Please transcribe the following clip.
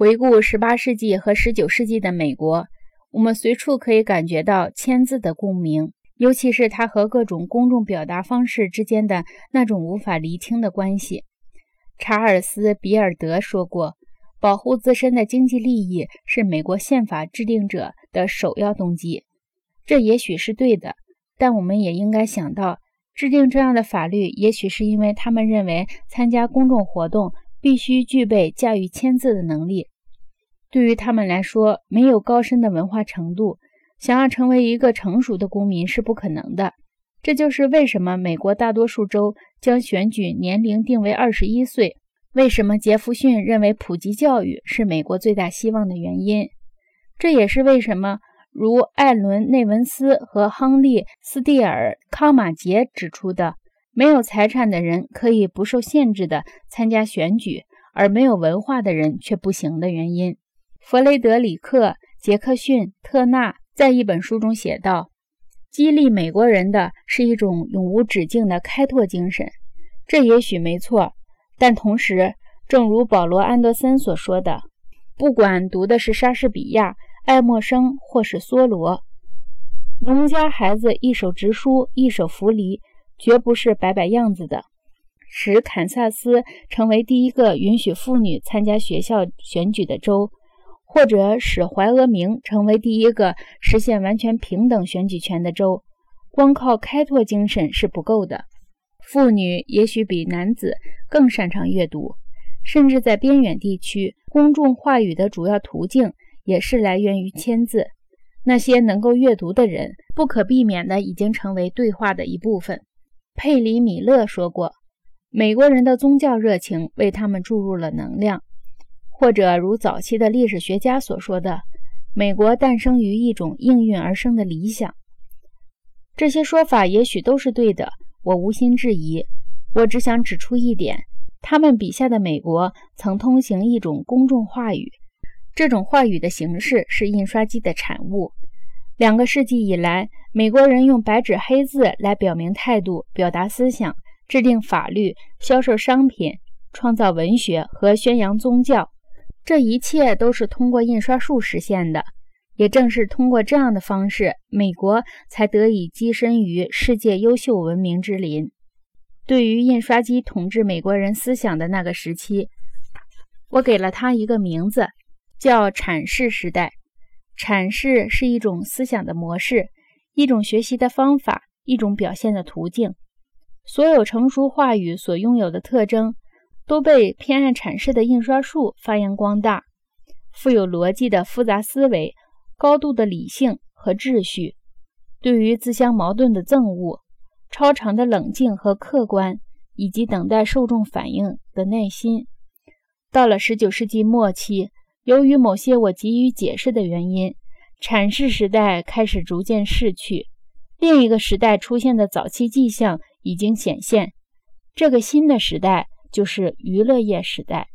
回顾十八世纪和十九世纪的美国，我们随处可以感觉到签字的共鸣，尤其是它和各种公众表达方式之间的那种无法厘清的关系。查尔斯·比尔德说过：“保护自身的经济利益是美国宪法制定者的首要动机。”这也许是对的，但我们也应该想到，制定这样的法律，也许是因为他们认为参加公众活动。必须具备驾驭签字的能力。对于他们来说，没有高深的文化程度，想要成为一个成熟的公民是不可能的。这就是为什么美国大多数州将选举年龄定为二十一岁，为什么杰弗逊认为普及教育是美国最大希望的原因。这也是为什么，如艾伦·内文斯和亨利·斯蒂尔·康马杰指出的。没有财产的人可以不受限制地参加选举，而没有文化的人却不行的原因。弗雷德里克·杰克逊·特纳在一本书中写道：“激励美国人的是一种永无止境的开拓精神。”这也许没错，但同时，正如保罗·安德森所说的：“不管读的是莎士比亚、爱默生或是梭罗，农家孩子一手直书，一手扶犁。”绝不是摆摆样子的。使堪萨斯成为第一个允许妇女参加学校选举的州，或者使怀俄明成为第一个实现完全平等选举权的州，光靠开拓精神是不够的。妇女也许比男子更擅长阅读，甚至在边远地区，公众话语的主要途径也是来源于签字。那些能够阅读的人，不可避免的已经成为对话的一部分。佩里·米勒说过：“美国人的宗教热情为他们注入了能量。”或者如早期的历史学家所说的：“美国诞生于一种应运而生的理想。”这些说法也许都是对的，我无心质疑。我只想指出一点：他们笔下的美国曾通行一种公众话语，这种话语的形式是印刷机的产物。两个世纪以来，美国人用白纸黑字来表明态度、表达思想、制定法律、销售商品、创造文学和宣扬宗教。这一切都是通过印刷术实现的。也正是通过这样的方式，美国才得以跻身于世界优秀文明之林。对于印刷机统治美国人思想的那个时期，我给了它一个名字，叫阐释时代。阐释是一种思想的模式，一种学习的方法，一种表现的途径。所有成熟话语所拥有的特征，都被偏爱阐释的印刷术发扬光大。富有逻辑的复杂思维，高度的理性和秩序，对于自相矛盾的憎恶，超长的冷静和客观，以及等待受众反应的耐心。到了19世纪末期。由于某些我急于解释的原因，阐释时代开始逐渐逝去，另一个时代出现的早期迹象已经显现。这个新的时代就是娱乐业时代。